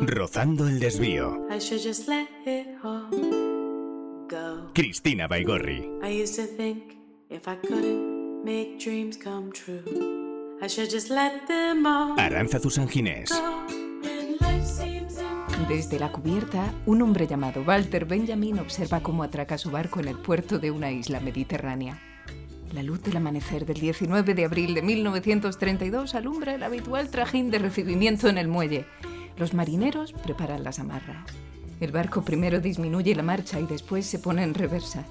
Rozando el desvío. I should just let it all go. Cristina Baigorri. I used to think if I couldn't make dreams come true, I should just let them all Aranza Ginés. seems impossible. Desde la cubierta, un hombre llamado Walter Benjamin observa cómo atraca su barco en el puerto de una isla mediterránea. La luz del amanecer del 19 de abril de 1932 alumbra el habitual trajín de recibimiento en el muelle. Los marineros preparan las amarras. El barco primero disminuye la marcha y después se pone en reversa.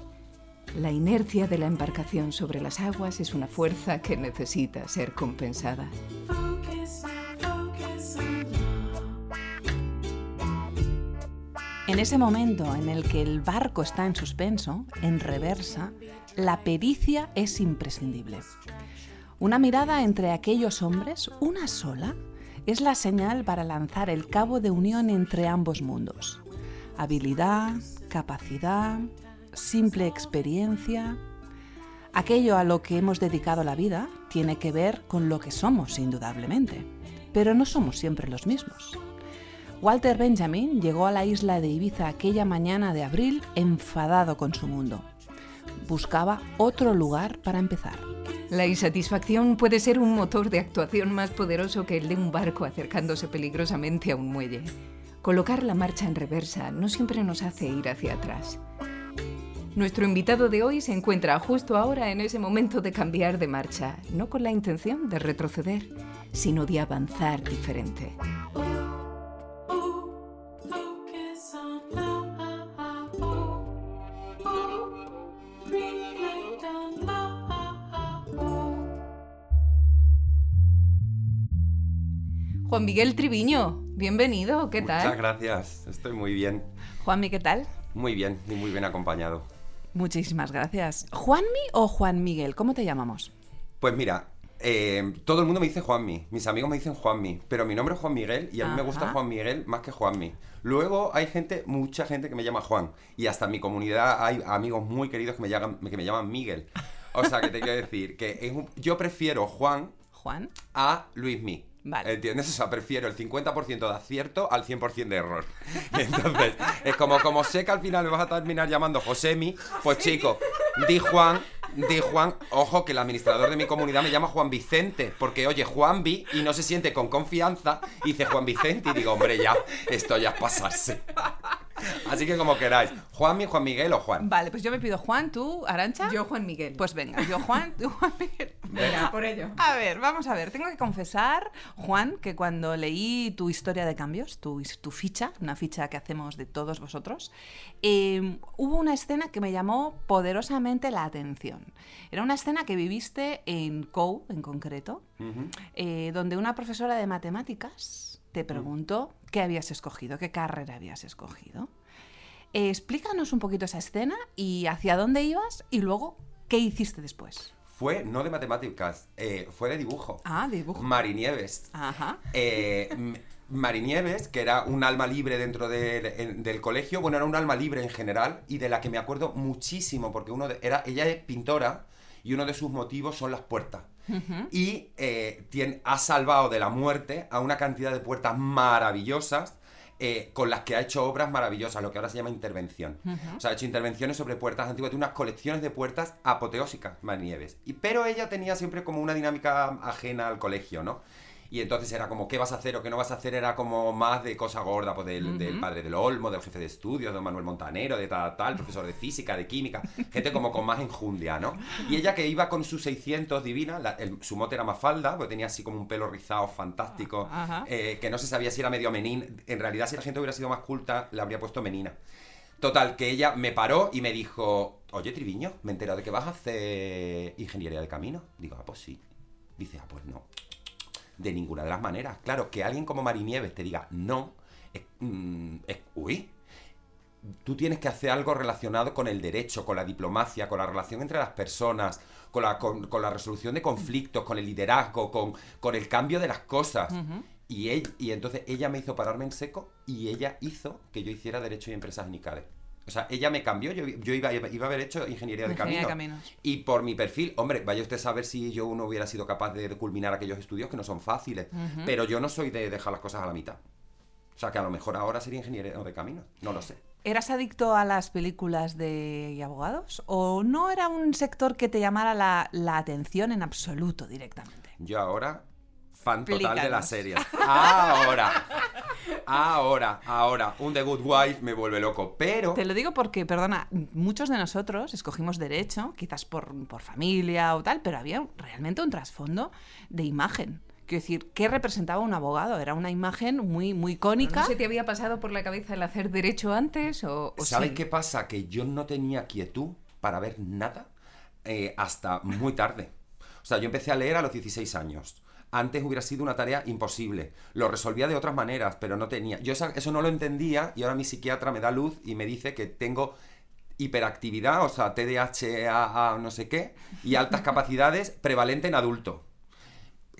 La inercia de la embarcación sobre las aguas es una fuerza que necesita ser compensada. En ese momento en el que el barco está en suspenso, en reversa, la pericia es imprescindible. Una mirada entre aquellos hombres, una sola, es la señal para lanzar el cabo de unión entre ambos mundos. Habilidad, capacidad, simple experiencia. Aquello a lo que hemos dedicado la vida tiene que ver con lo que somos, indudablemente, pero no somos siempre los mismos. Walter Benjamin llegó a la isla de Ibiza aquella mañana de abril enfadado con su mundo. Buscaba otro lugar para empezar. La insatisfacción puede ser un motor de actuación más poderoso que el de un barco acercándose peligrosamente a un muelle. Colocar la marcha en reversa no siempre nos hace ir hacia atrás. Nuestro invitado de hoy se encuentra justo ahora en ese momento de cambiar de marcha, no con la intención de retroceder, sino de avanzar diferente. Juan Miguel Triviño, bienvenido, ¿qué Muchas tal? gracias, estoy muy bien. Juanmi, ¿qué tal? Muy bien y muy bien acompañado. Muchísimas gracias. ¿Juanmi o Juan Miguel? ¿Cómo te llamamos? Pues mira, eh, todo el mundo me dice Juanmi, mis amigos me dicen Juanmi, pero mi nombre es Juan Miguel y a mí me gusta. Juan Miguel más que Juanmi. Luego hay gente, mucha gente que me llama Juan y hasta en mi comunidad hay amigos muy queridos que me llaman, que me llaman Miguel. O sea, que te quiero decir que es un- yo prefiero Juan Juan. a Luismi. Vale. ¿Entiendes? O sea, prefiero el 50% de acierto al 100% de error. Entonces, es como, como sé que al final me vas a terminar llamando Josemi, pues chico, di Juan, di Juan, ojo que el administrador de mi comunidad me llama Juan Vicente, porque oye Juanvi y no se siente con confianza, y dice Juan Vicente y digo, hombre, ya, esto ya es pasarse. Así que como queráis, Juanmi, Juan Miguel o Juan. Vale, pues yo me pido Juan, tú, Arancha. Yo, Juan Miguel. Pues venga, yo Juan, tú Juan Miguel. Venga, por ello. A ver, vamos a ver. Tengo que confesar, Juan, que cuando leí tu historia de cambios, tu, tu ficha, una ficha que hacemos de todos vosotros, eh, hubo una escena que me llamó poderosamente la atención. Era una escena que viviste en COU, en concreto, eh, donde una profesora de matemáticas te preguntó qué habías escogido, qué carrera habías escogido. Eh, explícanos un poquito esa escena y hacia dónde ibas y luego qué hiciste después. Fue, no de matemáticas, eh, fue de dibujo. Ah, dibujo. Marinieves. Ajá. Eh, Marinieves, que era un alma libre dentro del, en- del colegio, bueno, era un alma libre en general y de la que me acuerdo muchísimo, porque uno de- era, ella es pintora y uno de sus motivos son las puertas. Y eh, ha salvado de la muerte a una cantidad de puertas maravillosas. eh, con las que ha hecho obras maravillosas, lo que ahora se llama intervención. O sea, ha hecho intervenciones sobre puertas antiguas, tiene unas colecciones de puertas apoteósicas, Marinieves. Y, pero ella tenía siempre como una dinámica ajena al colegio, ¿no? Y entonces era como, ¿qué vas a hacer o qué no vas a hacer? Era como más de cosa gorda, pues del, del padre del Olmo, del jefe de estudios, de don Manuel Montanero, de tal, tal, profesor de física, de química, gente como con más enjundia, ¿no? Y ella que iba con sus 600 divina, la- el- su mote era Mafalda, porque tenía así como un pelo rizado fantástico, Ajá. eh, que no se sabía si era medio menín. En realidad, si la gente hubiera sido más culta, le habría puesto menina. Total, que ella me paró y me dijo, oye, Triviño, me he enterado de que vas a hacer ingeniería de camino. Digo, ah, pues sí. Dice, ah, pues no. De ninguna de las maneras. Claro, que alguien como Marinieves te diga no, es, mm, es- uy. Tú tienes que hacer algo relacionado con el derecho, con la diplomacia, con la relación entre las personas, con la, con, con la resolución de conflictos, con el liderazgo, con, con el cambio de las cosas. y, y entonces ella me hizo pararme en seco y ella hizo que yo hiciera Derecho y Empresas en ICADE. O sea, ella me cambió, yo, yo iba, iba a haber hecho ingeniería de caminos. caminos. Y por mi perfil, hombre, vaya usted a saber si yo no hubiera sido capaz de, de culminar aquellos estudios que no son fáciles. Pero yo no soy de dejar las cosas a la mitad. O sea, que a lo mejor ahora sería ingeniero de caminos. No lo sé. ¿Eras adicto a las películas de abogados? ¿O no era un sector que te llamara la, la atención en absoluto directamente? Yo ahora, fan total de las series. Ahora. Ahora, ahora. Un The Good Wife me vuelve loco. Pero. Te lo digo porque, perdona, muchos de nosotros escogimos derecho, quizás por, por familia o tal, pero había realmente un trasfondo de imagen. Quiero decir, ¿qué representaba un abogado? Era una imagen muy, muy icónica. ¿No se te había pasado por la cabeza el hacer derecho antes o, o ¿Sabes sí? qué pasa? Que yo no tenía quietud para ver nada eh, hasta muy tarde. O sea, yo empecé a leer a los 16 años. Antes hubiera sido una tarea imposible. Lo resolvía de otras maneras, pero no tenía. Yo esa- eso no lo entendía y ahora mi psiquiatra me da luz y me dice que tengo hiperactividad, o sea, TDAH, no sé qué, y altas capacidades prevalente en adulto.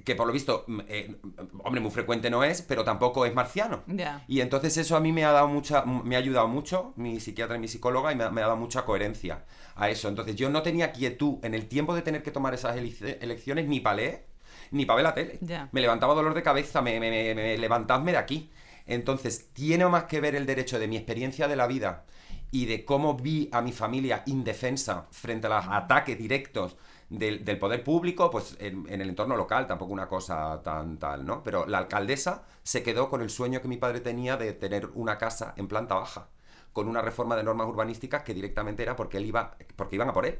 Que por lo visto, mm, eh, hombre, muy frecuente no es, pero tampoco es marciano. Y entonces eso a mí me ha dado mucha, me ha ayudado mucho, mi psiquiatra y mi psicóloga, y me, ha- me ha dado mucha coherencia a eso. Entonces yo no tenía quietud en el tiempo de tener que tomar esas elecciones ni leer, ni para ver la tele. Me levantaba dolor de cabeza, me, me, me- me- levantadme de aquí. Entonces tiene más que ver el derecho de mi experiencia de la vida y de cómo vi a mi familia indefensa frente a los ataques directos del, del poder público, pues en, en el entorno local, tampoco una cosa tan tal, ¿no? Pero la alcaldesa se quedó con el sueño que mi padre tenía de tener una casa en planta baja, con una reforma de normas urbanísticas que directamente era porque él iba, porque iban a por él.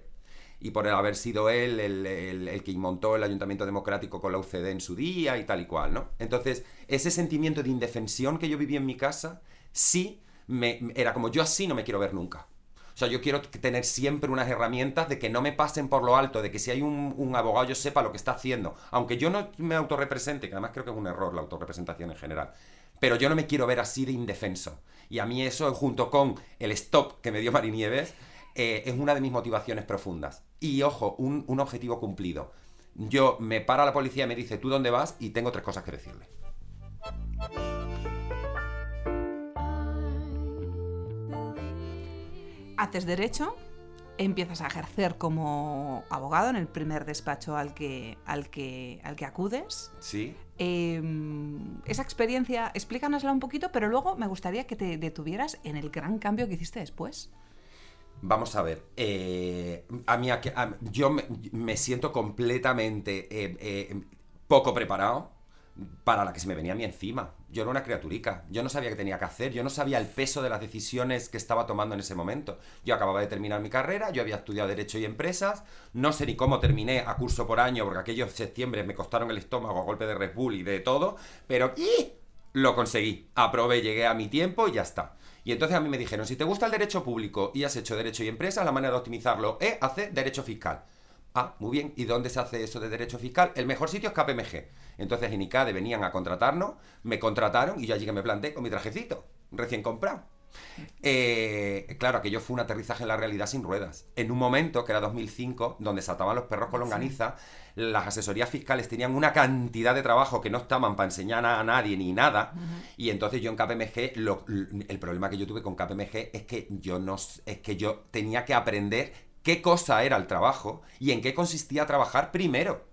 Y por haber sido él el, que montó el Ayuntamiento Democrático con la UCD en su día y tal y cual, ¿no? Entonces, ese sentimiento de indefensión que yo viví en mi casa, sí, me, era como yo así no me quiero ver nunca. O sea, yo quiero tener siempre unas herramientas de que no me pasen por lo alto, de que si hay un, un abogado yo sepa lo que está haciendo. Aunque yo no me autorrepresente, que además creo que es un error la autorrepresentación en general. Pero yo no me quiero ver así de indefenso. Y a mí eso, junto con el stop que me dio Marinieves, eh, es una de mis motivaciones profundas. Y ojo, un, un objetivo cumplido. Yo me para la policía y me dice, ¿tú dónde vas? Y tengo tres cosas que decirle. Haces derecho, empiezas a ejercer como abogado en el primer despacho al que, al que, al que acudes. ¿Sí? Eh, esa experiencia, explícanosla un poquito, pero luego me gustaría que te detuvieras en el gran cambio que hiciste después. Vamos a ver, eh, a mí a- yo me, siento completamente eh, eh, poco preparado para la que se me venía a mí encima. Yo era una criaturica, yo no sabía qué tenía que hacer, yo no sabía el peso de las decisiones que estaba tomando en ese momento. Yo acababa de terminar mi carrera, yo había estudiado Derecho y Empresas, no sé ni cómo terminé a curso por año, porque aquellos septiembre me costaron el estómago a golpe de Red Bull y de todo, pero ¡ih! lo conseguí, aprobé, llegué a mi tiempo y ya está. Y entonces a mí me dijeron, si te gusta el derecho público y has hecho derecho y empresas, la manera de optimizarlo es hacer derecho fiscal. Ah, muy bien. ¿Y dónde se hace eso de derecho fiscal? El mejor sitio es KPMG. Entonces en ICADE venían a contratarnos, me contrataron y yo allí que me planté con mi trajecito, recién comprado. Eh, claro, aquello fue un aterrizaje en la realidad sin ruedas. En un momento, que era 2005, donde saltaban los perros con longaniza, las asesorías fiscales tenían una cantidad de trabajo que no estaban para enseñar a nadie ni nada. Y entonces yo en KPMG, lo- el problema que yo tuve con KPMG es que yo no, es que yo tenía que aprender qué cosa era el trabajo y en qué consistía trabajar primero.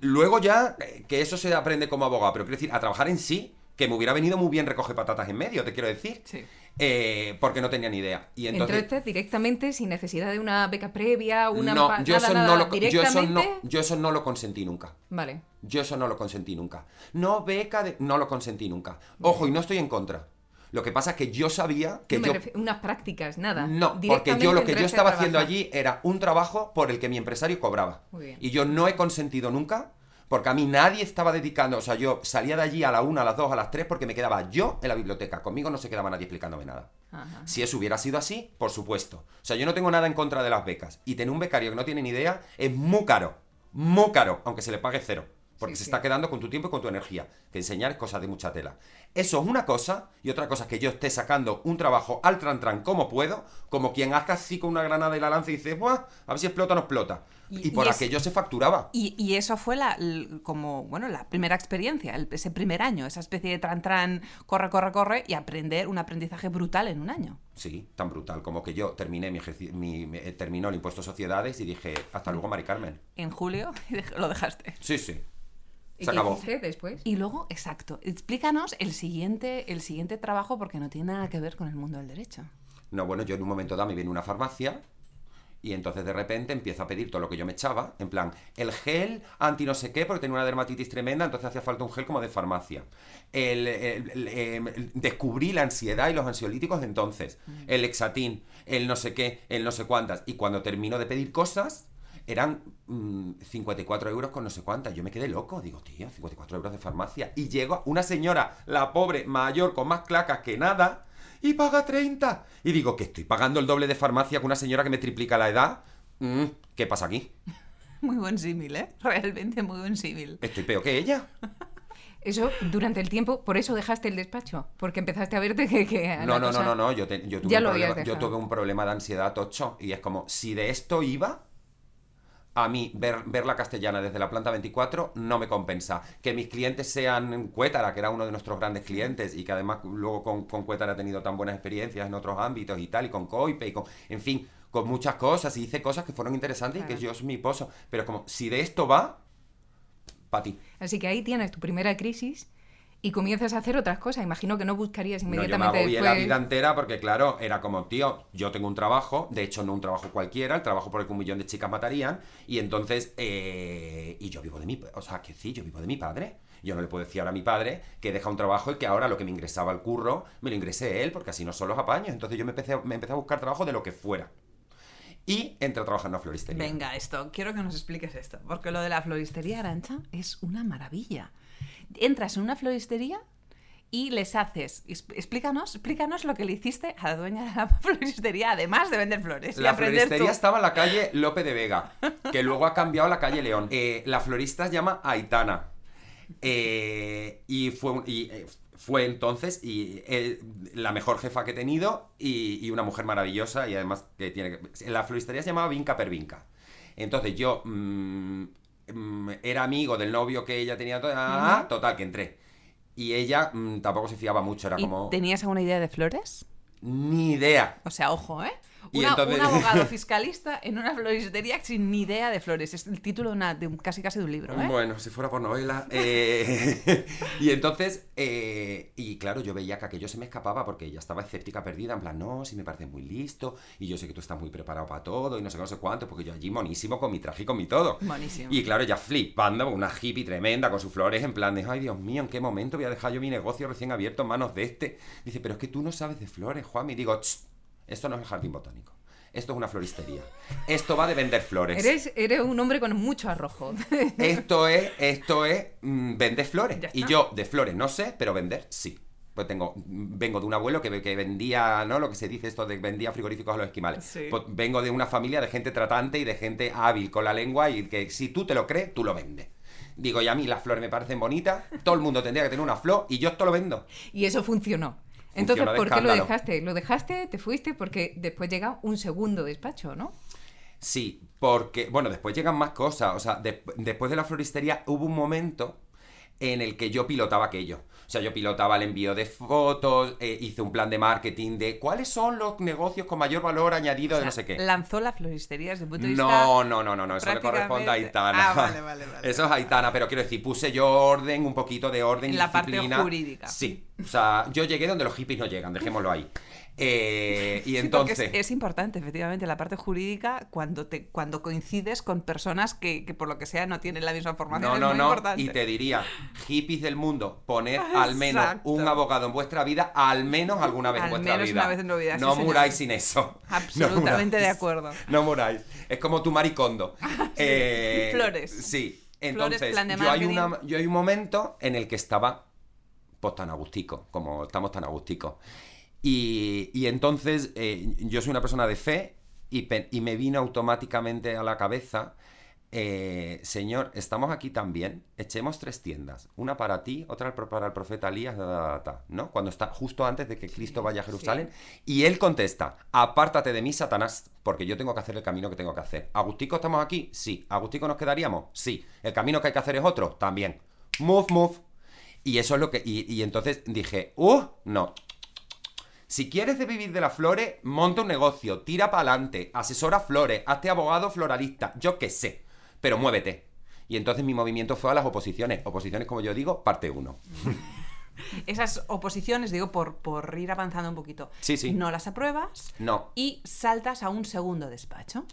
Luego ya, eh, que eso se aprende como abogado, pero quiero decir, a trabajar en sí, que me hubiera venido muy bien recoger patatas en medio, te quiero decir. Sí. Eh, porque no tenía ni idea. Y entonces... Entraste directamente sin necesidad de una beca previa, una no, yo eso nada, no lo, yo eso no, directamente. yo eso no lo consentí nunca. Vale. Yo eso no lo consentí nunca. No, beca de... No lo consentí nunca. Ojo, y no estoy en contra. Lo que pasa es que yo sabía que No me yo... unas prácticas, nada. No, porque yo lo que yo estaba haciendo allí era un trabajo por el que mi empresario cobraba. Muy bien. Y yo no he consentido nunca, porque a mí nadie estaba dedicando, o sea, yo salía de allí a la una, a las dos, a las tres, porque me quedaba yo en la biblioteca. Conmigo no se quedaba nadie explicándome nada. Ajá. Si eso hubiera sido así, por supuesto. O sea, yo no tengo nada en contra de las becas. Y tener un becario que no tiene ni idea es muy caro. Muy caro, aunque se le pague cero. Porque Sí, se sí. está quedando con tu tiempo y con tu energía. Que enseñar es cosa de mucha tela. Eso es una cosa, y otra cosa es que yo esté sacando un trabajo al tran tran como puedo, como quien haga así con una granada y la lanza y dice, Buah, a ver si explota o no explota. Y, por es- aquello se facturaba. Y, y eso fue la, como, bueno, la primera experiencia, el- ese primer año, esa especie de tran-tran, corre, corre, corre, y aprender un aprendizaje brutal en un año. Sí, tan brutal como que yo terminé mi, mi- mi- eh, terminó el impuesto a sociedades y dije, hasta luego, Mari Carmen. En julio y lo dejaste. Sí, sí. ¿Y Se qué acabó. hiciste después? Y luego, exacto, explícanos el siguiente, el siguiente trabajo porque no tiene nada que ver con el mundo del derecho. No, bueno, yo en un momento dado me viene una farmacia y entonces de repente empiezo a pedir todo lo que yo me echaba, en plan, el gel anti no sé qué, porque tenía una dermatitis tremenda, entonces hacía falta un gel como de farmacia. El, el- el- em, descubrí la ansiedad y los ansiolíticos de entonces, el Lexatin, el no sé qué, el no sé cuántas, y cuando termino de pedir cosas, eran mm, 54 euros con no sé cuántas. Yo me quedé loco. Digo, tío, 54 euros de farmacia. Y llego una señora, la pobre, mayor, con más clacas que nada, y paga 30. Y digo, que estoy pagando el doble de farmacia que una señora que me triplica la edad. Mm, ¿Qué pasa aquí? Muy buen símil, ¿eh? Realmente muy buen símil. Estoy peor que ella. Eso durante el tiempo, por eso dejaste el despacho, porque empezaste a verte que... No, no, cosa- no, no, no. Yo, te- yo tuve Ya un lo problema, habías yo dejado. tuve un problema de ansiedad tocho. Y es como, si de esto iba, a mí ver, ver la castellana desde la planta 24 no me compensa. Que mis clientes sean Cuétara, que era uno de nuestros grandes clientes, y que además luego con, con Cuétara ha tenido tan buenas experiencias en otros ámbitos y tal, y con Coipe, y con. En fin, con muchas cosas. Y hice cosas que fueron interesantes y que yo es mi pozo. Pero como, si de esto va, para ti. Así que ahí tienes tu primera crisis y comienzas a hacer otras cosas. Imagino que no buscarías No, yo me inmediatamente agobié después... la vida entera porque, claro, era como, tío, yo tengo un trabajo, de hecho no un trabajo cualquiera, el trabajo por el que un millón de chicas matarían, y entonces, eh, y yo vivo de mi, o sea, que sí, yo vivo de mi padre. Yo no le puedo decir ahora a mi padre que deja un trabajo y que ahora lo que me ingresaba al curro, me lo ingrese él, porque así no son los apaños. Entonces yo me empecé, a- me empecé a buscar trabajo de lo que fuera. Y entré a trabajar en una floristería. Venga, esto, quiero que nos expliques esto, porque lo de la floristería arancha es una maravilla. Entras en una floristería y les haces, es- explícanos, explícanos lo que le hiciste a la dueña de la floristería, además de vender flores. La floristería tú. estaba en la calle Lope de Vega, que luego ha cambiado a la calle León. Eh, la florista se llama Aitana. Eh, y fue, y, eh, fue entonces y, eh, la mejor jefa que he tenido y, y una mujer maravillosa y además que tiene... que- La floristería se llamaba Vinca per Vinca. Entonces yo mm, era amigo del novio que ella tenía... ah, Total, que entré. Y ella mm, tampoco se fiaba mucho, era ¿Y como... tenías alguna idea de flores? Ni idea. O sea, ojo, ¿eh? Y Una- entonces- Un abogado fiscalista en una floristería sin ni idea de flores. Es el título de, una, de un, casi casi de un libro, ¿eh? Bueno, si fuera por novela. eh, y entonces, eh, y claro, yo veía que aquello se me escapaba porque ella estaba escéptica, perdida, en plan, no, si me parece muy listo, y yo sé que tú estás muy preparado para todo, y no sé qué, no sé cuánto, porque yo allí monísimo con mi traje y con mi todo. Buenísimo. Y claro, ella flipando, una hippie tremenda con sus flores, en plan de, ay Dios mío, ¿en qué momento voy a dejar yo mi negocio recién abierto en manos de este? Dice, pero es que tú no sabes de flores, Juan. Y digo, "Tss, esto no es el jardín botánico. Esto es una floristería. Esto va de vender flores. Eres, eres un hombre con mucho arrojo. Esto es, esto es mm, vender flores. Y yo de flores no sé, pero vender sí. Pues tengo, vengo de un abuelo que, que vendía, ¿no? Lo que se dice esto de vendía frigoríficos a los esquimales. Sí. Pues vengo de una familia de gente tratante y de gente hábil con la lengua y que si tú te lo crees, tú lo vendes. Digo, y a mí las flores me parecen bonitas, todo el mundo tendría que tener una flor y yo esto lo vendo. Y eso funcionó. Entonces, ¿por qué lo dejaste? Lo dejaste, te fuiste, porque después llega un segundo despacho, ¿no? Sí, porque, bueno, después llegan más cosas. O sea, de- después de la floristería hubo un momento en el que yo pilotaba aquello. O sea, yo pilotaba el envío de fotos, eh, hice un plan de marketing de cuáles son los negocios con mayor valor añadido de no sé qué. Lanzó la floristería desde el punto de vista... No, no, no, no, no, eso le corresponde a Aitana. Ah, vale, vale, vale. Eso es Aitana, pero quiero decir, puse yo orden, un poquito de orden En y la parte disciplina. jurídica. Sí, o sea, yo llegué donde los hippies no llegan, dejémoslo ahí. Eh, y Sí, entonces... es, es importante, efectivamente, la parte jurídica cuando te cuando coincides con personas que, que por lo que sea no tienen la misma formación. No, es no, muy no. importante. Y te diría, hippies del mundo, poner al menos Exacto. un abogado en vuestra vida, al menos alguna vez Al en vuestra menos vida. una vez en vida, sí, no señor. muráis sin eso. Absolutamente No de acuerdo. No muráis. Es como tu maricondo. Eh, Flores. Sí. Flores, Entonces, plan de yo, hay una, yo hay un momento en el que estaba pues tan agustico, como estamos tan agusticos. Y, y entonces eh, yo soy una persona de fe y, me vino automáticamente a la cabeza eh, señor, estamos aquí también, echemos tres tiendas, una para ti, otra para el profeta Elías, da, da, da, da", ¿no? Cuando está justo antes de que Cristo vaya a Jerusalén. Y él contesta, apártate de mí, Satanás, porque yo tengo que hacer el camino que tengo que hacer. ¿Agustico estamos aquí? Sí. ¿Agustico nos quedaríamos? Sí. ¿El camino que hay que hacer es otro? También. Move, move. Y eso es lo que... Y, y entonces dije, ¡uh! No, si quieres de vivir de las flores, monta un negocio, tira para adelante, asesora flores, hazte abogado floralista, yo qué sé, pero muévete. Y entonces mi movimiento fue a las oposiciones. Oposiciones, como yo digo, parte 1. Esas oposiciones, digo, por, por ir avanzando un poquito. Sí, sí. No las apruebas No, y saltas a un segundo despacho.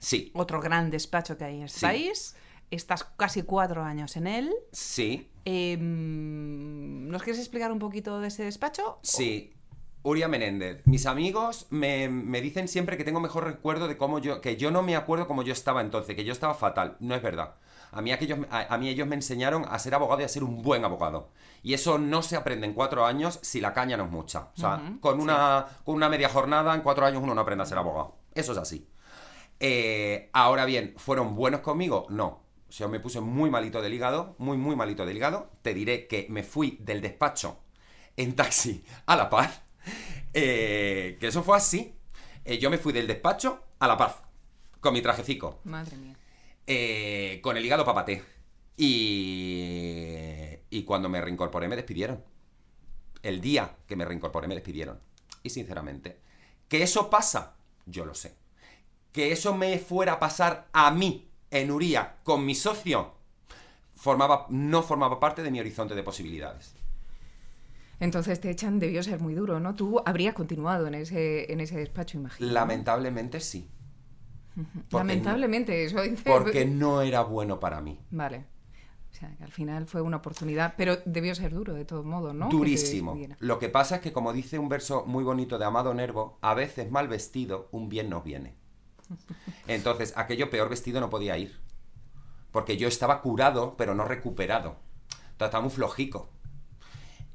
sí, Otro gran despacho que hay en este Sí. país. Estás casi cuatro años en él. sí, Em, ¿Nos quieres explicar un poquito de ese despacho? sí. Uria Menéndez. Mis amigos me, me dicen siempre que tengo mejor recuerdo de cómo yo... Que yo no me acuerdo cómo yo estaba entonces, que yo estaba fatal. No es verdad. A mí, aquellos, a, a mí ellos me enseñaron a ser abogado y a ser un buen abogado. Y eso no se aprende en cuatro años si la caña no es mucha. O sea, con, una, con una media jornada, en cuatro años uno no aprende a ser abogado. Eso es así. Eh, ahora bien, ¿fueron buenos conmigo? No. O sea, me puse muy malito del hígado, muy, muy malito del hígado. Te diré que me fui del despacho en taxi a La Paz. Eh, que eso fue así. Eh, yo me fui del despacho a La Paz, con mi trajecico, Madre mía. eh, con el hígado papaté. Y, y cuando me reincorporé me despidieron. El día que me reincorporé me despidieron. Y sinceramente, que eso pasa, yo lo sé. Que eso me fuera a pasar a mí, en Uría, con mi socio, formaba, no formaba parte de mi horizonte de posibilidades. Entonces te echan, debió ser muy duro, ¿no? Tú habrías continuado en ese, en ese despacho, imagino. ¿no? Lamentablemente sí. porque Lamentablemente, eso dice- Porque no era bueno para mí. Vale. O sea, que al final fue una oportunidad, pero debió ser duro de todos modos, ¿no? Durísimo. Lo que pasa es que, como dice un verso muy bonito de Amado Nervo, a veces mal vestido, un bien nos viene. Entonces, aquello peor vestido no podía ir. Porque yo estaba curado, pero no recuperado. Entonces, estaba muy flojico.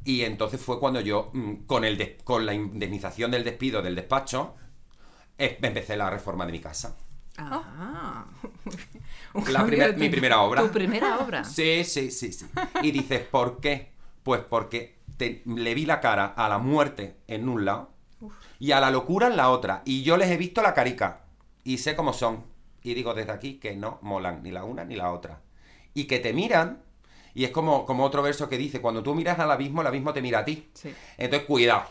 Y entonces fue cuando yo, mm, con, el con la indemnización del despido del despacho, eh, empecé la reforma de mi casa. Ah. La primer- mi primera obra. Tu primera obra. Sí, sí, sí, sí. Y dices, ¿por qué? Pues porque te- le vi la cara a la muerte en un lado y a la locura en la otra. Y yo les he visto la carica y sé cómo son. Y digo desde aquí que no molan ni la una ni la otra. Y que te miran. Y es como, como otro verso que dice, cuando tú miras al abismo, el abismo te mira a ti. Sí. Entonces, cuidado.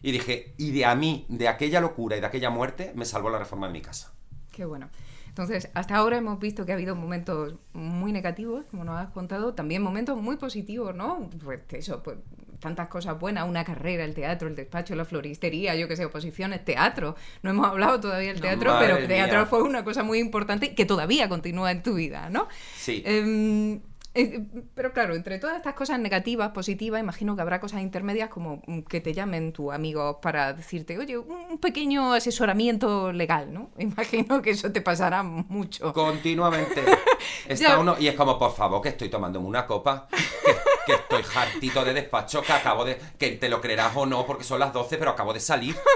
Y dije, y de a mí, de aquella locura y de aquella muerte, me salvó la reforma de mi casa. Qué bueno. Entonces, hasta ahora hemos visto que ha habido momentos muy negativos, como nos has contado, también momentos muy positivos, ¿no? Pues eso, pues tantas cosas buenas, una carrera, el teatro, el despacho, la floristería, yo que sé, oposiciones, teatro. No hemos hablado todavía del teatro, pero teatro mía. fue una cosa muy importante que todavía continúa en tu vida, ¿no? Sí. Em, eh, pero claro, entre todas estas cosas negativas, positivas, imagino que habrá cosas intermedias como mm, que te llamen tus amigos para decirte, oye, un pequeño asesoramiento legal, ¿no? Imagino que eso te pasará mucho. Continuamente está uno y es como, por favor, que estoy tomándome una copa, que, que estoy hartito de despacho, que acabo de, que te lo creerás o no, porque son las 12, pero acabo de salir.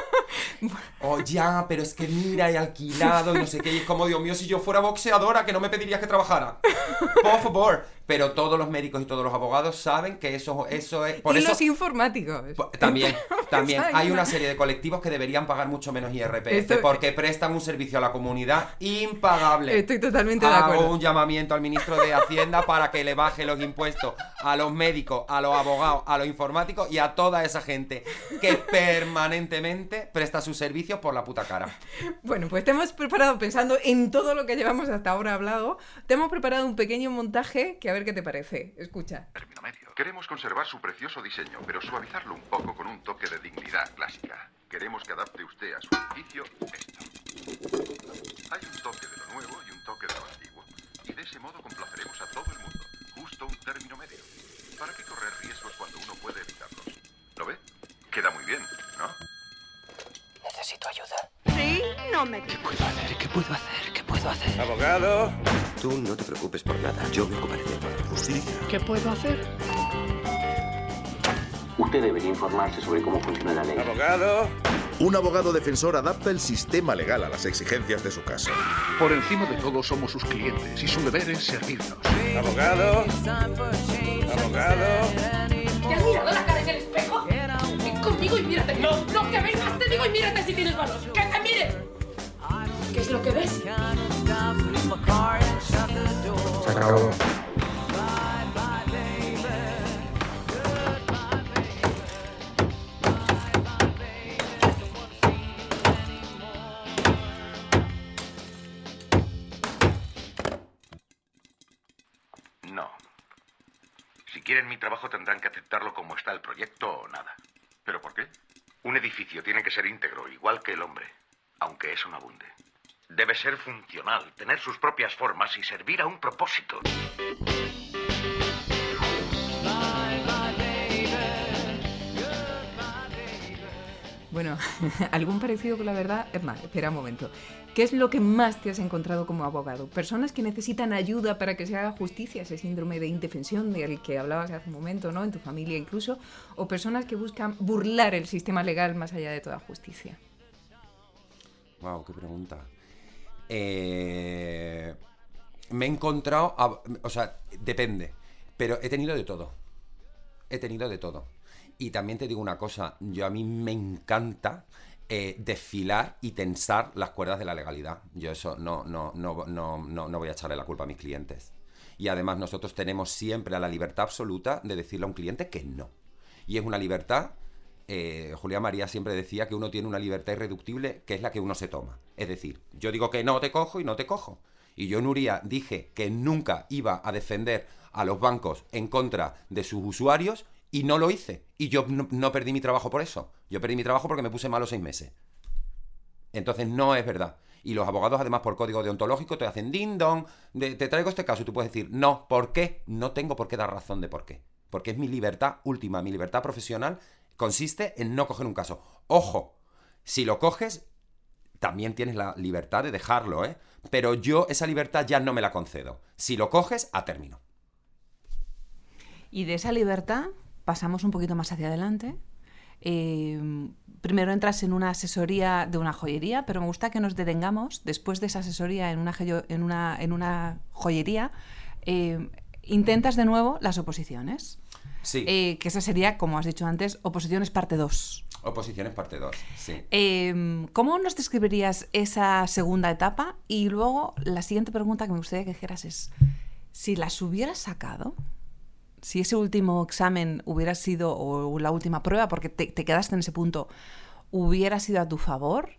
Oh, ya, pero es que mira, he alquilado y no sé qué, y es como, Dios mío, si yo fuera boxeadora, que no me pedirías que trabajara. Por favor. Pero todos los médicos y todos los abogados saben que eso, eso es... Por y eso, los informáticos. También, también Hay una- serie de colectivos que deberían pagar mucho menos IRPF Esto- porque prestan un servicio a la comunidad impagable. Estoy totalmente de Hago acuerdo. un llamamiento al ministro de Hacienda para que le baje los impuestos a los médicos, a los abogados, a los informáticos y a toda esa gente que permanentemente presta sus servicios por la puta cara. Bueno, pues te hemos preparado, pensando en todo lo que llevamos hasta ahora hablado, te hemos preparado un pequeño montaje que ver qué te parece. Escucha. Término medio. Queremos conservar su precioso diseño, pero suavizarlo un poco con un toque de dignidad clásica. Queremos que adapte usted a su edificio esto. Hay un toque de lo nuevo y un toque de lo antiguo. Y de ese modo complaceremos a todo el mundo. Justo un término medio. ¿Para qué correr riesgos cuando uno puede evitarlos? ¿Lo ve? Queda muy bien, ¿no? Necesito ayuda. Sí, no me ¿Qué puedo hacer? ¿Qué puedo hacer? ¿Qué puedo hacer? Abogado. Tú no te preocupes por nada, yo me ocuparé de todo. Justicia. ¿Qué puedo hacer? Usted debería informarse sobre cómo funciona la ley. Abogado. Un abogado defensor adapta el sistema legal a las exigencias de su caso. Por encima de todo somos sus clientes y su deber es servirnos. Abogado. Abogado. ¿Te has mirado la cara en el espejo? Ven conmigo y mírate. No, no, que vengas, te digo y mírate si tienes valor. ¡Que te mire! ¿Qué es lo que ves? No. Si quieren mi trabajo tendrán que aceptarlo como está el proyecto o nada. ¿Pero por qué? Un edificio tiene que ser íntegro, igual que el hombre, aunque eso no abunde. Debe ser funcional, tener sus propias formas y servir a un propósito. Bueno, algún parecido con la verdad. Es más, espera un momento. ¿Qué es lo que más te has encontrado como abogado? ¿Personas que necesitan ayuda para que se haga justicia, ese síndrome de indefensión del que hablabas hace un momento, ¿no? En tu familia incluso. ¿O personas que buscan burlar el sistema legal más allá de toda justicia? Wow, qué pregunta. Eh, me he encontrado, a- o sea, depende, pero he tenido de todo. He tenido de todo. Y también te digo una cosa, yo a mí me encanta eh, desfilar y tensar las cuerdas de la legalidad. Yo eso no, no, no, no, no, no voy a echarle la culpa a mis clientes. Y además nosotros tenemos siempre la libertad absoluta de decirle a un cliente que no. Y es una libertad eh, Julián María siempre decía que uno tiene una libertad irreductible que es la que uno se toma. Es decir, yo digo que no te cojo y no te cojo. Y yo, Nuria, dije que nunca iba a defender a los bancos en contra de sus usuarios y no lo hice. Y yo no, perdí mi trabajo por eso. Yo perdí mi trabajo porque me puse malo seis meses. Entonces no es verdad. Y los abogados, además, por código deontológico, te hacen ding dong, te traigo este caso y tú puedes decir, no, ¿por qué? No tengo por qué dar razón de por qué. Porque es mi libertad última, mi libertad profesional consiste en no coger un caso. Ojo, si lo coges, también tienes la libertad de dejarlo, ¿eh? Pero yo esa libertad ya no me la concedo. Si lo coges, a término. Y de esa libertad pasamos un poquito más hacia adelante. Eh, primero entras en una asesoría de una joyería, pero me gusta que nos detengamos después de esa asesoría en una, joyería. eh, intentas de nuevo las oposiciones. Sí. Eh, que esa sería, como has dicho antes, oposiciones parte 2. Oposiciones parte 2. Sí. Eh, ¿Cómo nos describirías esa segunda etapa? Y luego la siguiente pregunta que me gustaría que dijeras es, si las hubieras sacado, si ese último examen hubiera sido, o la última prueba, porque te, te quedaste en ese punto, hubiera sido a tu favor,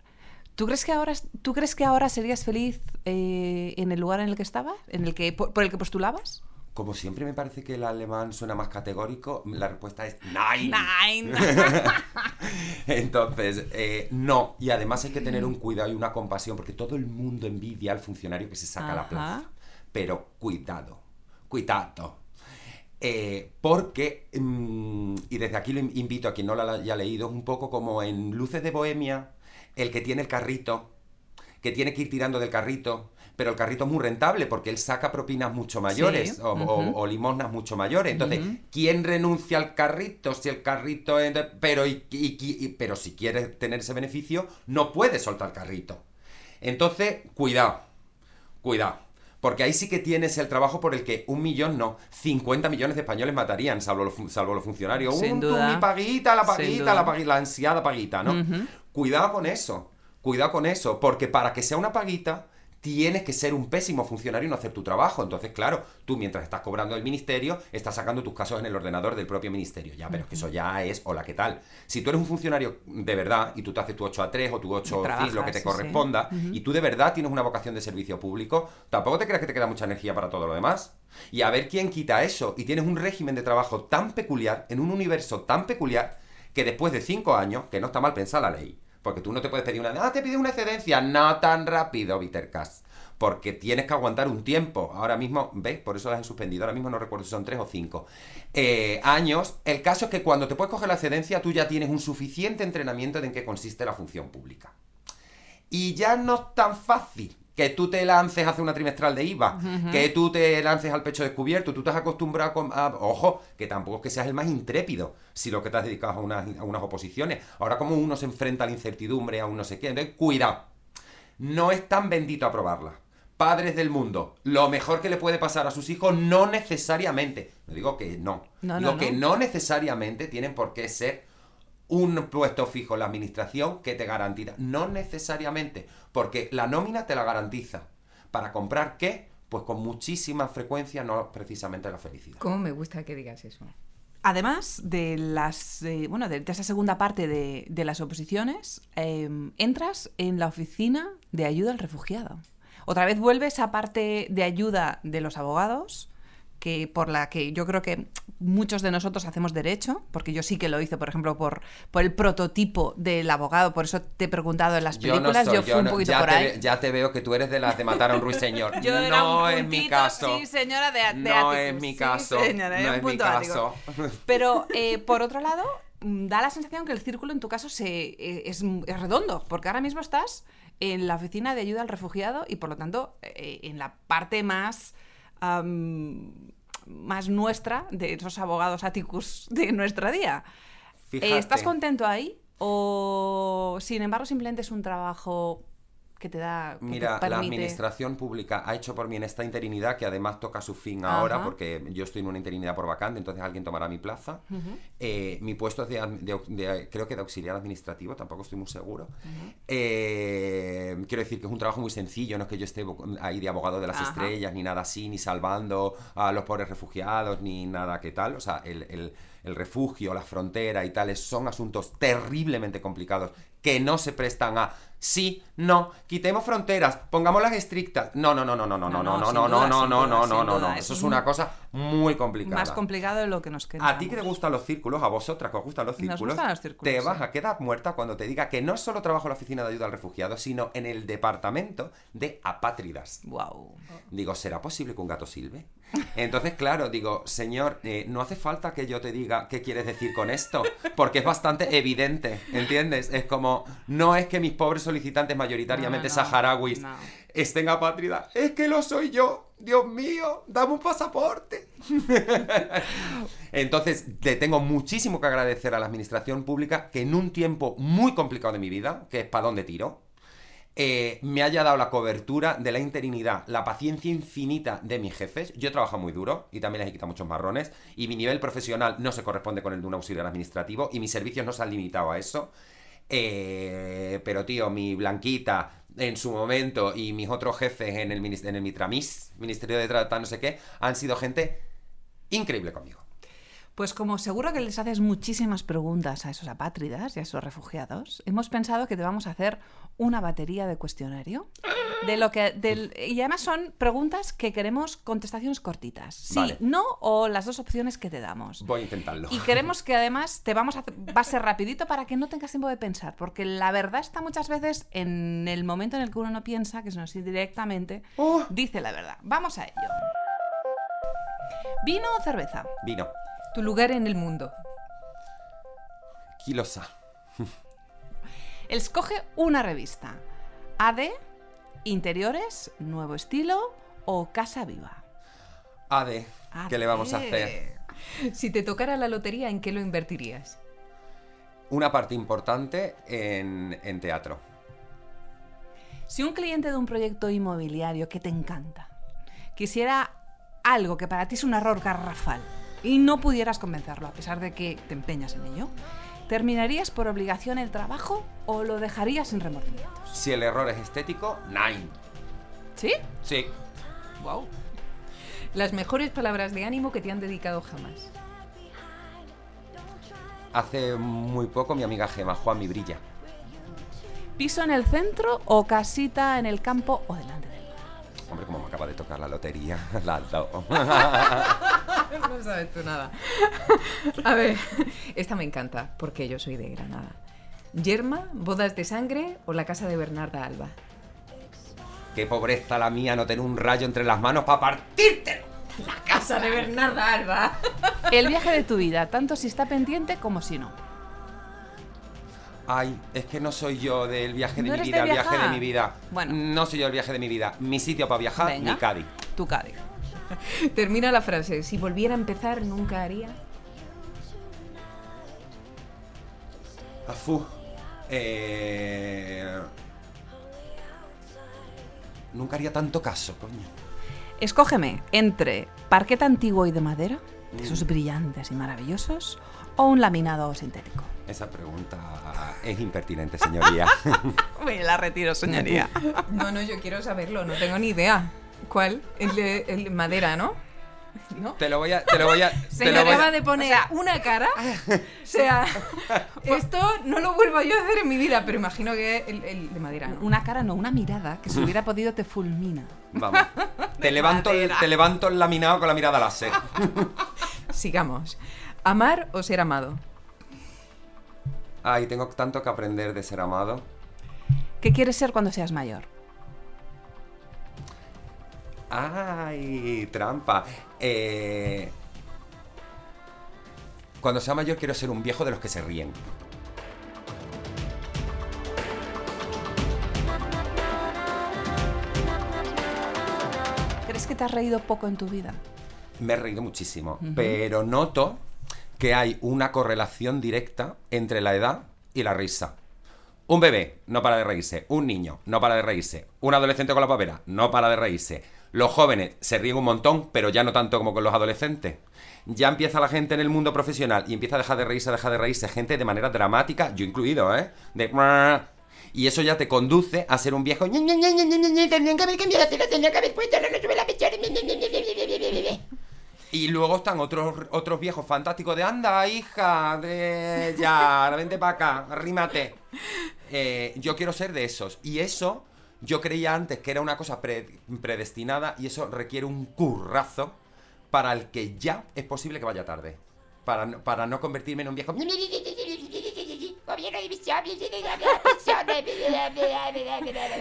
¿tú crees que ahora, ¿tú crees que ahora serías feliz eh, en el lugar en el que estabas, en el que, por, por el que postulabas? Como siempre me parece que el alemán suena más categórico, la respuesta es Nein. Nein. Entonces, eh, no. Y además hay que tener un cuidado y una compasión, porque todo el mundo envidia al funcionario que se saca la Ajá. plaza. Pero cuidado, cuidado. Eh, porque, mm, y desde aquí lo in- invito a quien no lo haya leído, es un poco como en Luces de Bohemia, el que tiene el carrito, que tiene que ir tirando del carrito, pero el carrito es muy rentable porque él saca propinas mucho mayores Sí, o, limosnas mucho mayores. Entonces. ¿quién renuncia al carrito si el carrito es pero, y- y- y- pero si quieres tener ese beneficio, no puedes soltar el carrito. Entonces, cuidado, cuidado. Porque ahí sí que tienes el trabajo por el que un millón no, 50 millones de españoles matarían, salvo los, fun- salvo los funcionarios. Sin un, tú, mi paguita, la paguita, la paguita, la ansiada paguita, ¿no? Cuidado con eso, cuidado con eso, porque para que sea una paguita tienes que ser un pésimo funcionario y no hacer tu trabajo. Entonces, claro, tú mientras estás cobrando del ministerio, estás sacando tus casos en el ordenador del propio ministerio. Ya, pero es que eso ya es, hola, ¿qué tal? Si tú eres un funcionario de verdad y tú te haces tu 8 a 3 o tu 8 Trabajas, lo que te sí, sí. corresponda, y tú de verdad tienes una vocación de servicio público, tampoco te creas que te queda mucha energía para todo lo demás. Y a ver quién quita eso. Y tienes un régimen de trabajo tan peculiar, en un universo tan peculiar, que después de cinco años, que no está mal pensar la ley, porque tú no te puedes pedir una... Ah, te pides una excedencia. No tan rápido, Vitercas. Porque tienes que aguantar un tiempo. Ahora mismo, ¿ves? Por eso las he suspendido. Ahora mismo no recuerdo si son tres o cinco eh, años. El caso es que cuando te puedes coger la excedencia, tú ya tienes un suficiente entrenamiento de en qué consiste la función pública. Y ya no es tan fácil que tú te lances a hacer una trimestral de IVA, que tú te lances al pecho descubierto, tú te has acostumbrado con- a, Ojo, que tampoco es que seas el más intrépido si lo que te has dedicado a unas, a unas oposiciones. Ahora como uno se enfrenta a la incertidumbre, a un no sé qué, entonces cuidado. No es tan bendito aprobarla. Padres del mundo, lo mejor que le puede pasar a sus hijos no necesariamente, no digo que no, No, digo no, que no. no necesariamente tienen por qué ser un puesto fijo en la administración que te garantiza. No necesariamente, porque la nómina te la garantiza. ¿Para comprar qué? Pues con muchísima frecuencia, no precisamente la felicidad. ¿Cómo me gusta que digas eso? Además de las eh, bueno de, de esa segunda parte de, de las oposiciones, eh, entras en la oficina de ayuda al refugiado. Otra vez vuelve esa parte de ayuda de los abogados, que por la que yo creo que muchos de nosotros hacemos derecho, porque yo sí que lo hice, por ejemplo, por, por el prototipo del abogado, por eso te he preguntado en las Yo no películas, yo, fui un poquito por te ahí. ya te veo que tú eres de las de matar a un ruiseñor. Yo era no un es mi caso. Sí, señora de, de no Atticus, es mi sí, caso. señora, era no es mi ático. caso. Pero eh, por otro lado, mm, da la sensación que el círculo en tu caso se, eh, es, es redondo, porque ahora mismo estás en la oficina de ayuda al refugiado y por lo tanto eh, en la parte más, más nuestra de esos abogados áticos de nuestro día. Eh, Fíjate. ¿Estás contento ahí? ¿O sin embargo simplemente es un trabajo que te da... que te Mira, la administración pública ha hecho por mí en esta interinidad, que además toca su fin ahora, porque yo estoy en una interinidad por vacante, entonces alguien tomará mi plaza. Eh, mi puesto es de, creo que de auxiliar administrativo, tampoco estoy muy seguro. Eh, quiero decir que es un trabajo muy sencillo, no es que yo esté ahí de abogado de las Ajá. estrellas, ni nada así, ni salvando a los pobres refugiados, ni nada que tal. O sea, el, el- el refugio, la frontera y tales son asuntos terriblemente complicados que no se prestan a sí, no, quitemos fronteras, pongámoslas estrictas. No, no, no, no, no, no, no, no, no, no, no, no, no, no, no, no. Eso es una un- cosa muy complicada. Más complicado de lo que nos queda. A ti que te gustan los círculos, a vosotras que os gustan los Nos círculos, gustan los círculos, te sí. vas a quedar muerta cuando te diga que no solo trabajo en la oficina de ayuda al refugiado, sino en el departamento de apátridas. Wow. Digo, ¿será posible que un gato silbe? Entonces, claro, digo, señor, eh, no hace falta que yo te diga qué quieres decir con esto, porque es bastante evidente, ¿entiendes? Es como, no es que mis pobres solicitantes mayoritariamente No, no, no, saharauis. Estén apátridas, es que lo soy yo, Dios mío, dame un pasaporte. Entonces, le tengo muchísimo que agradecer a la administración pública que en un tiempo muy complicado de mi vida, que es para dónde tiro, eh, me haya dado la cobertura de la interinidad, la paciencia infinita de mis jefes. Yo he trabajado muy duro y también les he quitado muchos marrones y mi nivel profesional no se corresponde con el de un auxiliar administrativo y mis servicios no se han limitado a eso. Eh, pero tío, mi Blanquita en su momento y mis otros jefes en el, en el Mitramis, Ministerio de Trata, no sé qué, han sido gente increíble conmigo. Pues como seguro que les haces muchísimas preguntas a esos apátridas y a esos refugiados, hemos pensado que te vamos a hacer una batería de cuestionario. De lo que, del- y además son preguntas que queremos contestaciones cortitas. Sí, Vale. no o las dos opciones que te damos. Voy a intentarlo. Y queremos que además te vamos a hacer- va a ser rapidito para que no tengas tiempo de pensar, porque la verdad está muchas veces en el momento en el que uno no piensa, que es así directamente, dice la verdad. Vamos a ello. ¿Vino o cerveza? Vino. Tu lugar en el mundo. Kilosa. Escoge una revista. AD, Interiores, Nuevo Estilo o Casa Viva. AD. ¿Qué le vamos a hacer? Si te tocara la lotería, ¿en qué lo invertirías? Una parte importante en, en teatro. Si un cliente de un proyecto inmobiliario que te encanta quisiera algo que para ti es un error garrafal y no pudieras convencerlo a pesar de que te empeñas en ello, ¿terminarías por obligación el trabajo o lo dejarías sin remordimientos? Si el error es estético, nine. ¿Sí? Sí. Wow. Las mejores palabras de ánimo que te han dedicado jamás. Hace muy poco mi amiga Gema, Juan mi brilla. ¿Piso en el centro o casita en el campo o delante del Hombre, como me acaba de tocar la lotería. La has dado. no sabes tú nada. A ver, esta me encanta, porque yo soy de Granada. ¿Yerma, bodas de sangre o la casa de Bernarda Alba? Qué pobreza la mía no tener un rayo entre las manos para partírtelo. La casa de Bernarda Alba. El viaje de tu vida, tanto si está pendiente como si no. Ay, es que no soy yo del viaje de ¿No mi vida, de el viaje de mi vida. Bueno. No soy yo el viaje de mi vida. Mi sitio para viajar, Venga. mi Cádiz. Tu Cádiz. Termina la frase. Si volviera a empezar, nunca haría. Afu. Eh... Nunca haría tanto caso, coño. Escógeme entre parquet antiguo y de madera, de esos brillantes y maravillosos, o un laminado sintético. Esa pregunta es impertinente, señoría. Me la retiro, señoría. No, no, yo quiero saberlo, no tengo ni idea. ¿Cuál? El de, el de madera, ¿no? ¿No? te lo voy a... Te lo voy a... Se te me lo voy a- acaba de poner una cara. O sea, esto no lo vuelvo yo a hacer en mi vida, pero imagino que el, el de madera, ¿no? Una cara, no, una mirada que si hubiera podido te fulmina. Vamos. Te levanto, el, madera. te levanto el laminado con la mirada láser. Sigamos. ¿Amar o ser amado? Ay, tengo tanto que aprender de ser amado. ¿Qué quieres ser cuando seas mayor? Ay, trampa. Eh... Cuando sea mayor quiero ser un viejo de los que se ríen. ¿Crees que te has reído poco en tu vida? Me he reído muchísimo, pero noto que hay una correlación directa entre la edad y la risa. Un bebé no para de reírse, un niño no para de reírse, un adolescente con la papera no para de reírse. Los jóvenes se ríen un montón, pero ya no tanto como con los adolescentes. Ya empieza la gente en el mundo profesional y empieza a dejar de reírse, a dejar de reírse, gente de manera dramática, yo incluido, ¿eh? De... Y eso ya te conduce a ser un viejo... Y luego están otros, otros viejos fantásticos de anda, hija, de ya, vente para acá, arrímate. Eh, yo quiero ser de esos. Y eso, yo creía antes que era una cosa pre- predestinada y eso requiere un currazo para el que ya es posible que vaya tarde. Para, no- para no convertirme en un viejo...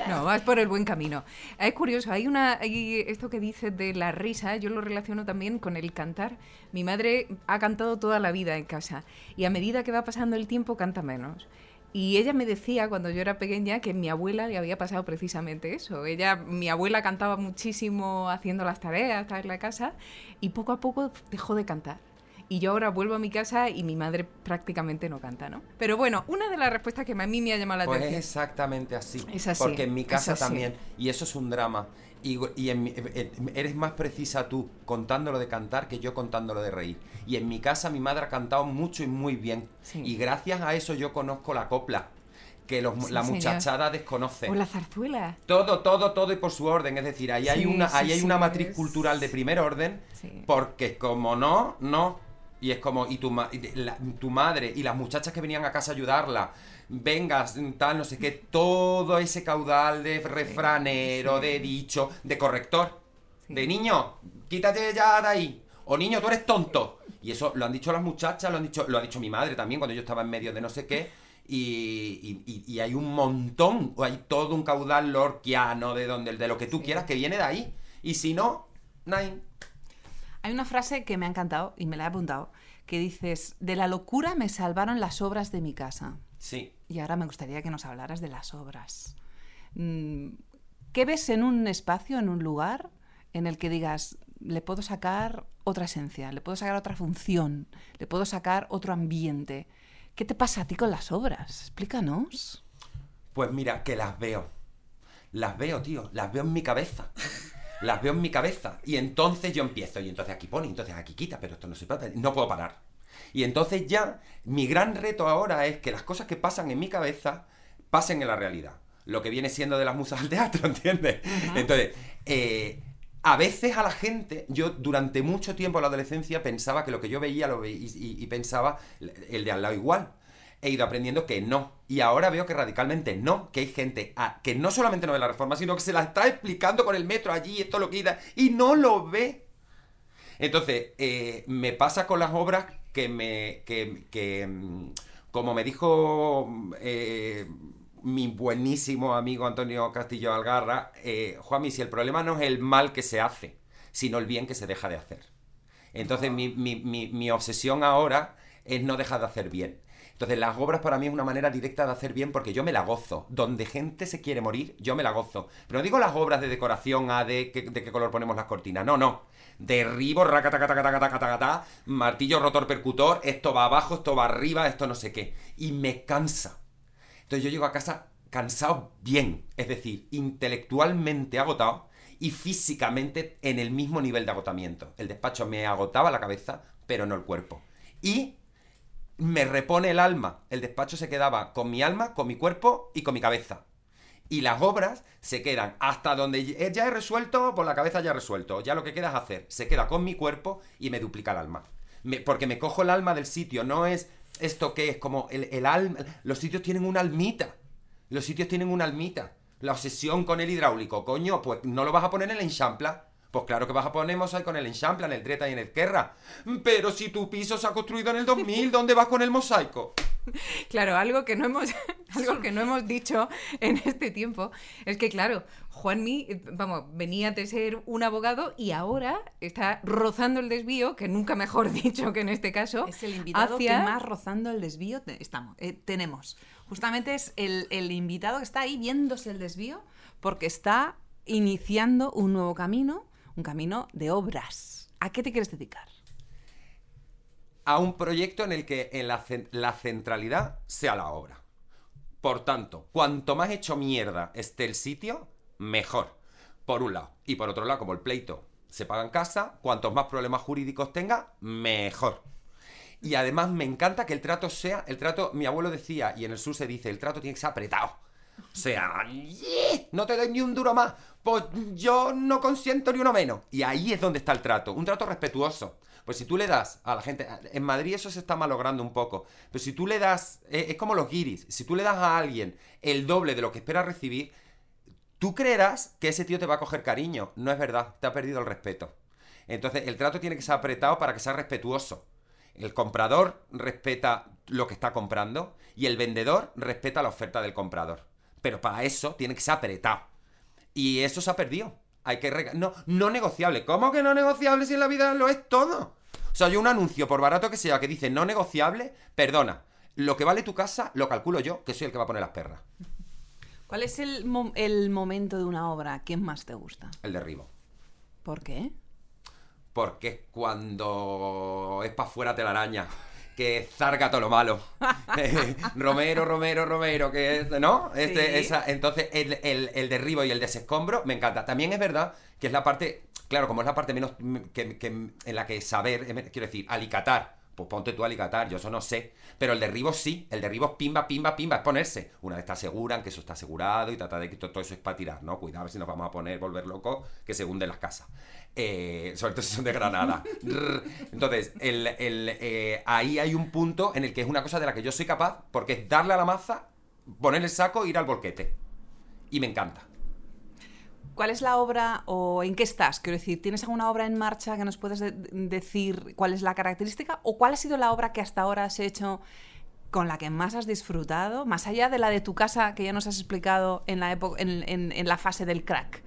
No, vas por el buen camino. Es curioso, hay una hay esto que dices de la risa, yo lo relaciono también con el cantar. Mi madre ha cantado toda la vida en casa y a medida que va pasando el tiempo canta menos. Y ella me decía cuando yo era pequeña que mi abuela le había pasado precisamente eso. Ella, mi abuela cantaba muchísimo haciendo las tareas en la casa y poco a poco dejó de cantar. Y yo ahora vuelvo a mi casa y mi madre prácticamente no canta, ¿no? Pero bueno, una de las respuestas que a mí me ha llamado la Pues es atención. exactamente así. Es así, Porque en mi es casa también. Y eso es un drama. Y, y en eh, eh, eres más precisa tú contándolo de cantar que yo contándolo de reír. Y en mi casa mi madre ha cantado mucho y muy bien. Sí. Y gracias a eso yo conozco la copla. Que los- Sí, la señor. muchachada desconoce. O la zarzuela. Todo, todo, todo y por su orden. Es decir, ahí hay una, ahí hay una matriz es- cultural de primer orden. Porque como no, no. Y es como, y tu, ma- y la- tu madre y las muchachas que venían a casa a ayudarla, vengas, tal, no sé qué, todo ese caudal de refranero, de dicho, de corrector. De niño, quítate ya de ahí. O niño, tú eres tonto. Y eso lo han dicho las muchachas, lo han dicho, lo ha dicho mi madre también cuando yo estaba en medio de no sé qué. Y, y- y- y hay un montón, o hay todo un caudal lorquiano de donde, de lo que tú quieras que viene de ahí. Y si no, nine. Hay una frase que me ha encantado y me la he apuntado, que dices, de la locura me salvaron las obras de mi casa. Sí. Y ahora me gustaría que nos hablaras de las obras. Mm, ¿Qué ves en un espacio, en un lugar, en el que digas, le puedo sacar otra esencia, le puedo sacar otra función, le puedo sacar otro ambiente? ¿Qué te pasa a ti con las obras? Explícanos. Pues mira, que las veo. Las veo, tío. Las veo en mi cabeza. Las veo en mi cabeza. Y entonces yo empiezo. Y entonces aquí pone, y entonces aquí quita, pero esto no se trata. No puedo parar. Y entonces ya, mi gran reto ahora es que las cosas que pasan en mi cabeza pasen en la realidad. Lo que viene siendo de las musas al teatro, ¿entiendes? Entonces, eh, a veces a la gente, yo durante mucho tiempo en la adolescencia pensaba que lo que yo veía lo veía y, y- y pensaba el de al lado igual. He ido aprendiendo que no. Y ahora veo que radicalmente no. Que hay gente que no solamente no ve la reforma, sino que se la está explicando con el metro allí, esto lo quita, y no lo ve. Entonces, eh, me pasa con las obras que me. que, que, mm, como me dijo eh, mi buenísimo amigo Antonio Castillo Algarra, eh, Juanmi, si el problema no es el mal que se hace, sino el bien que se deja de hacer. Entonces, mi, mi- mi- mi obsesión ahora es no dejar de hacer bien. Entonces, las obras para mí es una manera directa de hacer bien porque yo me la gozo. Donde gente se quiere morir, yo me la gozo. Pero no digo las obras de decoración A, de, qué- de qué color ponemos las cortinas. No, no. Derribo, racatacatacatacatacatacatá, martillo rotor percutor, esto va abajo, esto va arriba, esto no sé qué. Y me cansa. Entonces yo llego a casa cansado bien, es decir, intelectualmente agotado y físicamente en el mismo nivel de agotamiento. El despacho me agotaba la cabeza, pero no el cuerpo. Y me repone el alma. El despacho se quedaba con mi alma, con mi cuerpo y con mi cabeza. Y las obras se quedan hasta donde ya he resuelto, por la cabeza ya he resuelto. Ya lo que queda es hacer. Se queda con mi cuerpo y me duplica el alma. Porque me cojo el alma del sitio. No es esto que es como el, el alma. Los sitios tienen una almita. Los sitios tienen una almita. La obsesión con el hidráulico, coño, pues no lo vas a poner en el enchampla. Pues claro que vas a poner mosaico en el enchampla, en el dreta y en el querra. Pero si tu piso se ha construido en el 2000, ¿dónde vas con el mosaico? Claro, algo que no hemos, algo que no hemos dicho en este tiempo es que, claro, Juanmi, vamos, venía de ser un abogado y ahora está rozando el desvío, que nunca mejor dicho que en este caso. Es el invitado hacia- que más rozando el desvío te- estamos, eh, tenemos. Justamente es el, el invitado que está ahí viéndose el desvío porque está iniciando un nuevo camino, un camino de obras. ¿A qué te quieres dedicar? a un proyecto en el que la, la centralidad sea la obra. Por tanto, cuanto más hecho mierda esté el sitio, mejor. Por un lado. Y por otro lado, como el pleito se paga en casa, cuantos más problemas jurídicos tenga, mejor. Y además me encanta que el trato sea, el trato, mi abuelo decía, y en el sur se dice, el trato tiene que ser apretado. Sea, no te doy ni un duro más, pues yo no consiento ni uno menos. Y ahí es donde está el trato, un trato respetuoso. Pues si tú le das a la gente, en Madrid eso se está malogrando un poco, pero si tú le das, eh, es como los guiris, si tú le das a alguien el doble de lo que espera recibir, tú creerás que ese tío te va a coger cariño. No es verdad, te ha perdido el respeto. Entonces, el trato tiene que ser apretado para que sea respetuoso. El comprador respeta lo que está comprando y el vendedor respeta la oferta del comprador. Pero para eso tiene que ser apretado. Y eso se ha perdido. Hay que rega- no, no negociable. ¿Cómo que no negociable si en la vida lo es todo? O sea, yo un anuncio, por barato que sea, que dice no negociable, perdona. Lo que vale tu casa lo calculo yo, que soy el que va a poner las perras. ¿Cuál es el, el momento de una obra que más te gusta? El derribo. ¿Por qué? Porque es cuando es para fuera telaraña. Que zarga todo lo malo. Eh, Romero, Romero, Romero, que es, ¿no? Este, Sí. esa- entonces, el, el- el derribo y el desescombro me encanta. También es verdad que es la parte, claro, como es la parte menos que, que- en la que saber, eh, quiero decir, alicatar. Pues ponte tú a alicatar, yo eso no sé. Pero el derribo sí, el derribo es pimba, pimba, pimba, es ponerse. Una vez te aseguran que eso está asegurado y trata de que todo, eso es para tirar, ¿no? Cuidado a ver si nos vamos a poner, volver locos, que se hunden las casas. Eh, sobre todo si son de Granada. Entonces, el, el, eh, ahí hay un punto en el que es una cosa de la que yo soy capaz, porque es darle a la maza, poner el saco e ir al volquete. Y me encanta. ¿Cuál es la obra o en qué estás? Quiero decir, ¿tienes alguna obra en marcha que nos puedes de- decir cuál es la característica? ¿O cuál ha sido la obra que hasta ahora has hecho con la que más has disfrutado? Más allá de la de tu casa que ya nos has explicado en la, época, en, en- en la fase del crack.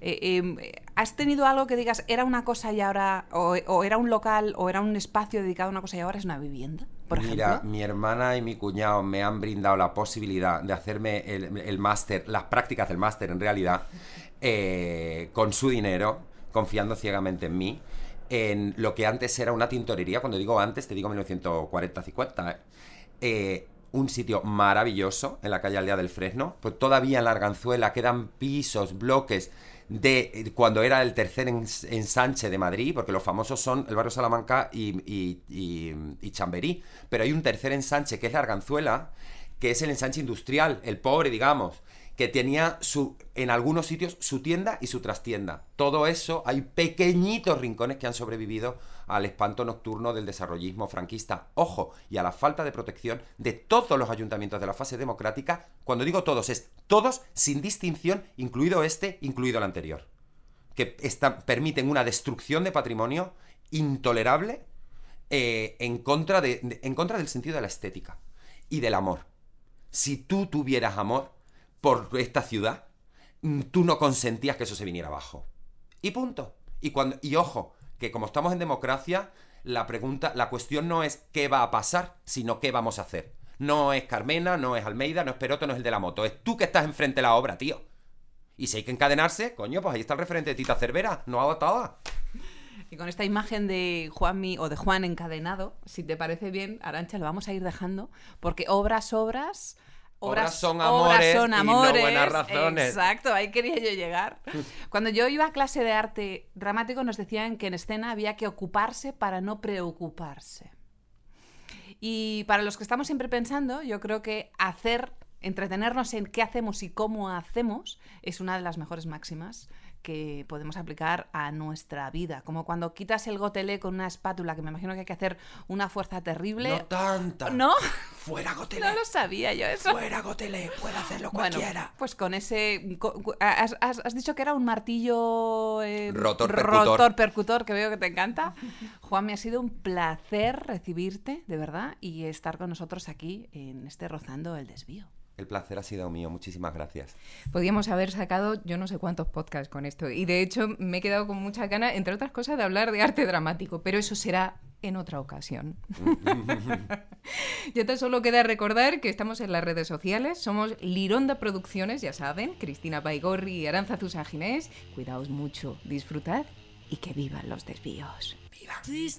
Eh, eh, ¿Has tenido algo que digas, era una cosa y ahora, o, o era un local, o era un espacio dedicado a una cosa y ahora es una vivienda? Por Mira, ejemplo. mi hermana y mi cuñado me han brindado la posibilidad de hacerme el, el máster, las prácticas del máster en realidad, eh, con su dinero, confiando ciegamente en mí, en lo que antes era una tintorería. Cuando digo antes, te digo 1940-50. ¿eh? Eh, un sitio maravilloso en la calle Aldea del Fresno. Pues todavía en la Arganzuela quedan pisos, bloques de cuando era el tercer ens- ensanche de Madrid, porque los famosos son el barrio Salamanca y, y- y- y Chamberí. Pero hay un tercer ensanche que es la Arganzuela, que es el ensanche industrial, el pobre, digamos, que tenía su, en algunos sitios su tienda y su trastienda. Todo eso, hay pequeñitos rincones que han sobrevivido al espanto nocturno del desarrollismo franquista. Ojo, y a la falta de protección de todos los ayuntamientos de la fase democrática. Cuando digo todos, es todos sin distinción, incluido este, incluido el anterior. Que permiten una destrucción de patrimonio intolerable eh, en, contra de- en contra del sentido de la estética y del amor. Si tú tuvieras amor por esta ciudad, mm, tú no consentías que eso se viniera abajo. Y punto. Y, cuando, y ojo, que como estamos en democracia, la pregunta, la cuestión no es qué va a pasar, sino qué vamos a hacer. No es Carmena, no es Almeida, no es Peroto, no es el de la moto. Es tú que estás enfrente de la obra, tío. Y si hay que encadenarse, coño, pues ahí está el referente de Tita Cervera. No agotaba. Y con esta imagen de Juanmi o de Juan encadenado, si te parece bien, Arancha, lo vamos a ir dejando, porque obras, obras... Obras son amores son y no amores. buenas razones. Exacto, ahí quería yo llegar. Cuando yo iba a clase de arte dramático nos decían que en escena había que ocuparse para no preocuparse. Y para los que estamos siempre pensando, yo creo que hacer, entretenernos en qué hacemos y cómo hacemos es una de las mejores máximas que podemos aplicar a nuestra vida. Como cuando quitas el gotelé con una espátula, que me imagino que hay que hacer una fuerza terrible. No tanta. ¿No? Fuera gotelé. No lo sabía yo eso. Fuera gotelé, puede hacerlo Bueno, cualquiera. pues con ese... has dicho que era un martillo... eh, Rotor percutor. rotor percutor, que veo que te encanta. Juan, me ha sido un placer recibirte, de verdad, y estar con nosotros aquí en este Rozando el Desvío. El placer ha sido mío, muchísimas gracias. Podríamos haber sacado yo no sé cuántos podcasts con esto. Y de hecho me he quedado con mucha gana, entre otras cosas, de hablar de arte dramático. Pero eso será en otra ocasión. ya tan solo queda recordar que estamos en las redes sociales. Somos Lironda Producciones, ya saben. Cristina Paigorri y Aranza Ginés. Cuidaos mucho, disfrutad y que vivan los desvíos. Please